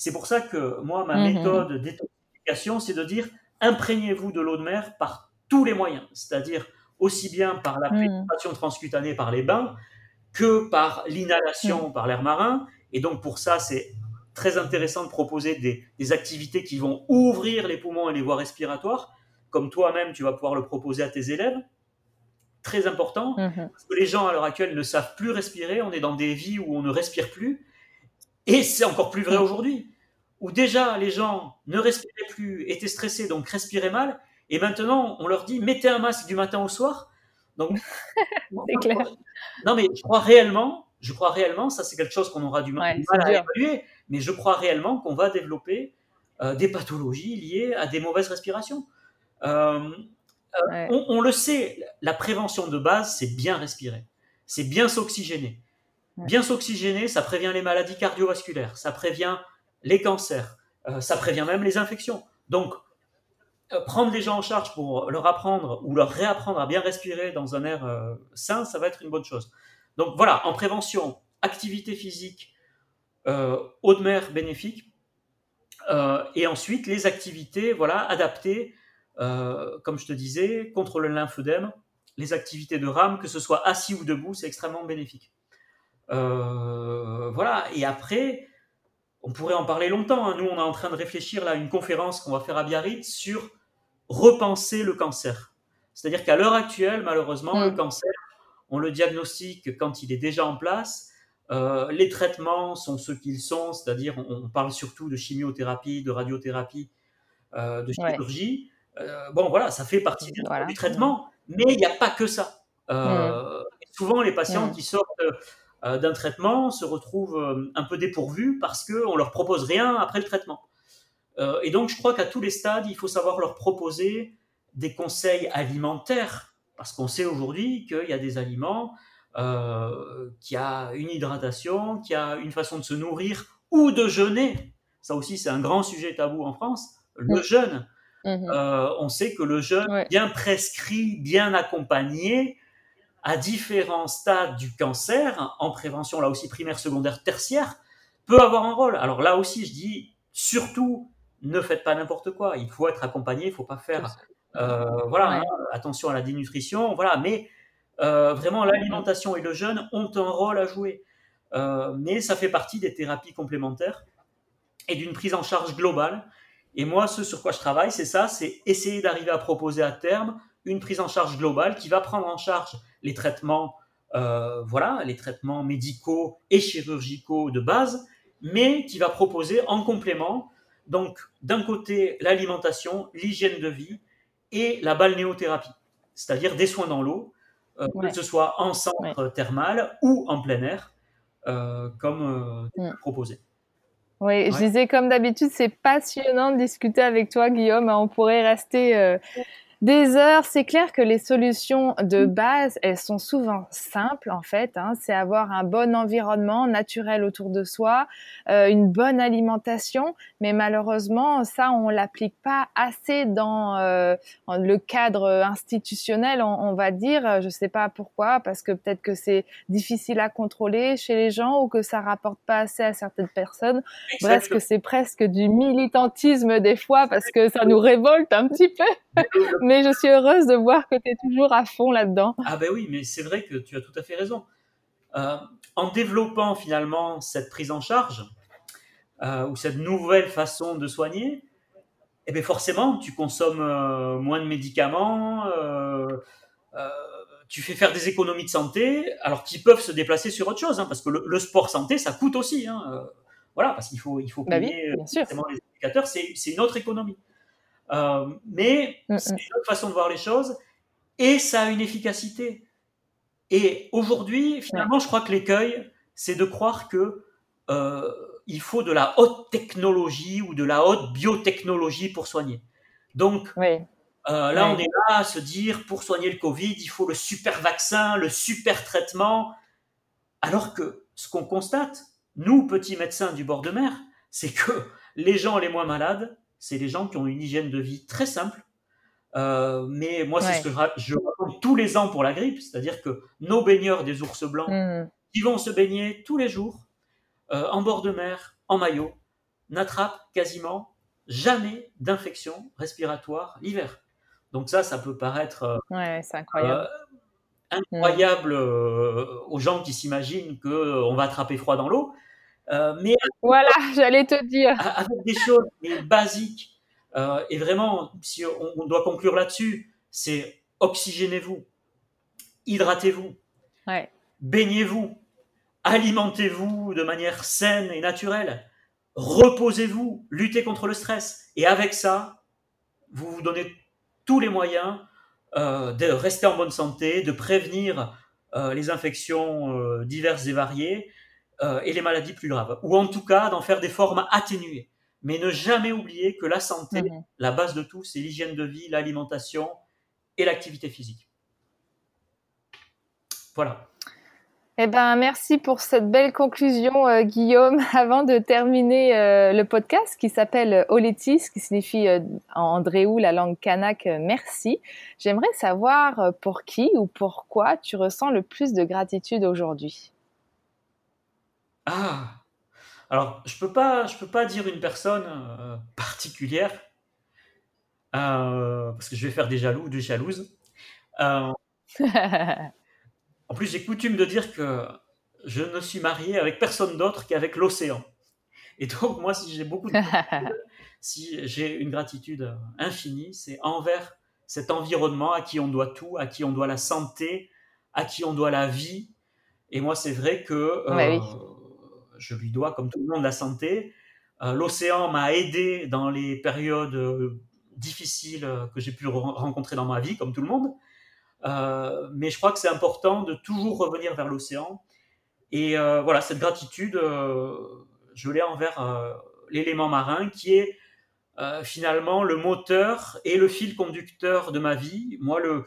C'est pour ça que moi, ma mhm. méthode détoxification, c'est de dire imprégnez-vous de l'eau de mer par tous les moyens, c'est-à-dire aussi bien par la mhm. pénétration transcutanée par les bains que par l'inhalation mhm. par l'air marin. Et donc pour ça, c'est très intéressant de proposer des, des, activités qui vont ouvrir les poumons et les voies respiratoires, comme toi-même tu vas pouvoir le proposer à tes élèves. Très important, parce que les gens à l'heure actuelle ne savent plus respirer, on est dans des vies où on ne respire plus, et c'est encore plus vrai aujourd'hui, où déjà les gens ne respiraient plus, étaient stressés, donc respiraient mal, et maintenant on leur dit mettez un masque du matin au soir. Donc, c'est clair. Non, mais je crois réellement, je crois réellement, ça c'est quelque chose qu'on aura du mal, à évaluer, mais je crois réellement qu'on va développer euh, des pathologies liées à des mauvaises respirations. Euh, on, le sait, la prévention de base, c'est bien respirer, c'est bien s'oxygéner. Bien s'oxygéner, ça prévient les maladies cardiovasculaires, ça prévient les cancers, ça prévient même les infections. Donc, prendre les gens en charge pour leur apprendre ou leur réapprendre à bien respirer dans un air sain, ça va être une bonne chose. Donc voilà, en prévention, activité physique, eau de mer bénéfique, et ensuite les activités voilà adaptées euh, comme je te disais, contre le lymphodème, les activités de rame, que ce soit assis ou debout, c'est extrêmement bénéfique. Euh, voilà, et après, on pourrait en parler longtemps. Hein. Nous, on est en train de réfléchir là à une conférence qu'on va faire à Biarritz sur repenser le cancer. C'est-à-dire qu'à l'heure actuelle, malheureusement, le mm. cancer, on le diagnostique quand il est déjà en place. Euh, les traitements sont ceux qu'ils sont, c'est-à-dire on, parle surtout de chimiothérapie, de radiothérapie, de chirurgie. Euh, bon, voilà, ça fait partie du, traitement, mais il n'y a pas que ça. Euh, souvent, les patients qui sortent euh, d'un traitement se retrouvent un peu dépourvus parce qu'on ne leur propose rien après le traitement. et donc, je crois qu'à tous les stades, il faut savoir leur proposer des conseils alimentaires, parce qu'on sait aujourd'hui qu'il y a des aliments, qui a une hydratation, qui a une façon de se nourrir ou de jeûner. Ça aussi, c'est un grand sujet tabou en France. Le jeûne, Mmh euh, on sait que le jeûne bien prescrit, bien accompagné, à différents stades du cancer, en prévention là aussi primaire, secondaire, tertiaire, peut avoir un rôle. Alors là aussi, je dis surtout, ne faites pas n'importe quoi. Il faut être accompagné, il faut pas faire, euh, voilà, hein, attention à la dénutrition, voilà. Mais euh, vraiment, l'alimentation et le jeûne ont un rôle à jouer. mais ça fait partie des thérapies complémentaires et d'une prise en charge globale et moi, ce sur quoi je travaille, c'est ça, c'est essayer d'arriver à proposer à terme une prise en charge globale qui va prendre en charge les traitements, euh, voilà, les traitements médicaux et chirurgicaux de base, mais qui va proposer en complément, donc d'un côté l'alimentation, l'hygiène de vie et la balnéothérapie, c'est-à-dire des soins dans l'eau, euh, que ce soit en centre thermal ou en plein air, euh, comme mm. proposé. Oui, je disais comme d'habitude, c'est passionnant de discuter avec toi, Guillaume. On pourrait rester euh, des heures. C'est clair que les solutions de mm. base, elles sont souvent simples en fait. Hein. C'est avoir un bon environnement naturel autour de soi, euh, une bonne alimentation. Mais malheureusement, ça, on l'applique pas assez dans euh, le cadre institutionnel, on, va dire. Je sais pas pourquoi, parce que peut-être que c'est difficile à contrôler chez les gens ou que ça rapporte pas assez à certaines personnes. Bref, que c'est presque du militantisme des fois parce que ça nous révolte un petit peu mais je suis heureuse de voir que tu es toujours à fond là-dedans. Ah ben oui, mais c'est vrai que tu as tout à fait raison. Euh, en développant finalement cette prise en charge euh, ou cette nouvelle façon de soigner, eh bien forcément, tu consommes euh, moins de médicaments, tu fais faire des économies de santé, alors qu'ils peuvent se déplacer sur autre chose, hein, parce que le, sport santé, ça coûte aussi. Hein, voilà, parce qu'il faut, il faut bah payer les indicateurs, c'est une autre économie. Euh, mais mm, c'est une autre façon de voir les choses et ça a une efficacité. Et aujourd'hui, finalement, je crois que l'écueil, c'est de croire que euh, il faut de la haute technologie ou de la haute biotechnologie pour soigner. Donc, euh, là, on est là à se dire, pour soigner le Covid, il faut le super vaccin, le super traitement. Alors que ce qu'on constate, nous, petits médecins du bord de mer, c'est que les gens les moins malades, c'est les gens qui ont une hygiène de vie très simple. Euh, mais moi, c'est ce que je raconte tous les ans pour la grippe, c'est-à-dire que nos baigneurs des ours blancs, mmh. qui vont se baigner tous les jours, euh, en bord de mer, en maillot, n'attrapent quasiment jamais d'infection respiratoire l'hiver. Donc ça, ça peut paraître euh, incroyable, incroyable aux gens qui s'imaginent qu'on va attraper froid dans l'eau. Euh, mais voilà, j'allais te dire. Avec des choses basiques. Euh, et vraiment, si on, doit conclure là-dessus, c'est oxygénez-vous, hydratez-vous, baignez-vous, alimentez-vous de manière saine et naturelle, reposez-vous, luttez contre le stress. Et avec ça, vous vous donnez tous les moyens euh, de rester en bonne santé, de prévenir les infections diverses et variées euh, et les maladies plus graves, ou en tout cas d'en faire des formes atténuées. Mais ne jamais oublier que la santé, mhm. la base de tout, c'est l'hygiène de vie, l'alimentation et l'activité physique. Voilà. Eh ben, merci pour cette belle conclusion, euh, Guillaume. Avant de terminer euh, le podcast qui s'appelle Oletis, qui signifie euh, en andréou la langue kanak merci, j'aimerais savoir pour qui ou pourquoi tu ressens le plus de gratitude aujourd'hui? Ah, alors je peux pas, je peux pas dire une personne particulière parce que je vais faire des jaloux, des jalouses. En plus, j'ai coutume de dire que je ne suis marié avec personne d'autre qu'avec l'océan. Et donc, moi, si j'ai beaucoup de si j'ai une gratitude infinie, c'est envers cet environnement à qui on doit tout, à qui on doit la santé, à qui on doit la vie. Et moi, c'est vrai que euh, je lui dois, comme tout le monde, la santé. Euh, l'océan m'a aidé dans les périodes euh, difficiles que j'ai pu rencontrer dans ma vie, comme tout le monde. Euh, mais je crois que c'est important de toujours revenir vers l'océan. Et euh, voilà, cette gratitude, euh, je l'ai envers l'élément marin qui est finalement le moteur et le fil conducteur de ma vie. Moi, le,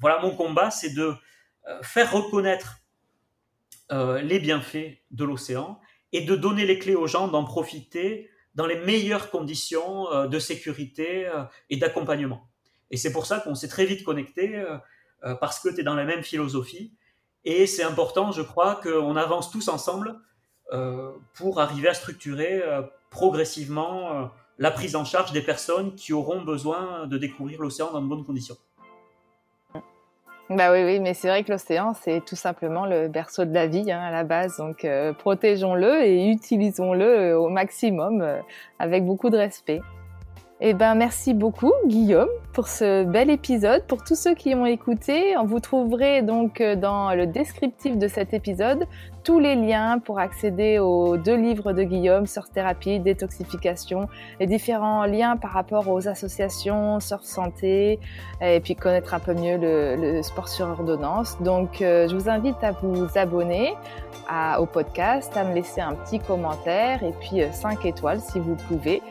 voilà, mon combat, c'est de faire reconnaître les bienfaits de l'océan et de donner les clés aux gens d'en profiter dans les meilleures conditions de sécurité et d'accompagnement. Et c'est pour ça qu'on s'est très vite connecté, euh, euh, parce que tu es dans la même philosophie. Et c'est important, je crois, qu'on avance tous ensemble euh, pour arriver à structurer progressivement la prise en charge des personnes qui auront besoin de découvrir l'océan dans de bonnes conditions. Bah oui, oui, mais c'est vrai que l'océan, c'est tout simplement le berceau de la vie hein, à la base. Donc protégeons-le et utilisons-le au maximum avec beaucoup de respect. Eh ben, merci beaucoup, Guillaume, pour ce bel épisode. Pour tous ceux qui ont écouté, vous trouverez donc euh, dans le descriptif de cet épisode tous les liens pour accéder aux deux livres de Guillaume, Surf Thérapie, Détoxification, les différents liens par rapport aux associations, Surf Santé, et puis connaître un peu mieux le, sport sur ordonnance. Donc, euh, je vous invite à vous abonner au podcast, à me laisser un petit commentaire et puis 5 euh, étoiles si vous pouvez.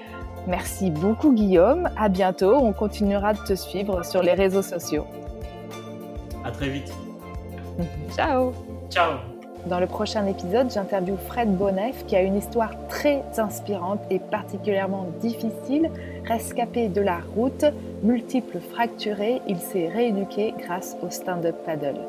Merci beaucoup Guillaume, à bientôt, on continuera de te suivre sur les réseaux sociaux. À très vite. Ciao. Ciao. Dans le prochain épisode, j'interviewe Fred Bonnef qui a une histoire très inspirante et particulièrement difficile. Rescapé de la route, multiple fracturé, il s'est rééduqué grâce au stand-up paddle.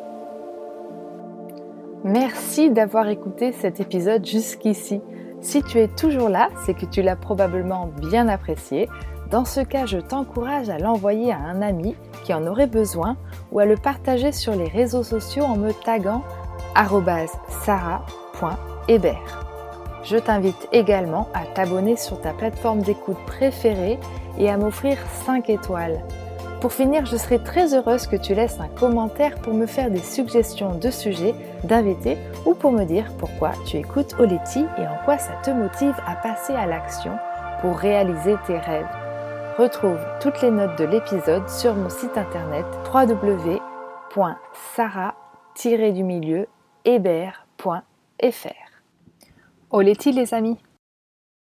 Merci d'avoir écouté cet épisode jusqu'ici. Si tu es toujours là, c'est que tu l'as probablement bien apprécié. Dans ce cas, je t'encourage à l'envoyer à un ami qui en aurait besoin ou à le partager sur les réseaux sociaux en me taguant sarah.hébert. Je t'invite également à t'abonner sur ta plateforme d'écoute préférée et à m'offrir 5 étoiles. Pour finir, je serai très heureuse que tu laisses un commentaire pour me faire des suggestions de sujets, d'invités ou pour me dire pourquoi tu écoutes Oleti et en quoi ça te motive à passer à l'action pour réaliser tes rêves. Retrouve toutes les notes de l'épisode sur mon site internet www.sarah-hébert.fr. Oleti les amis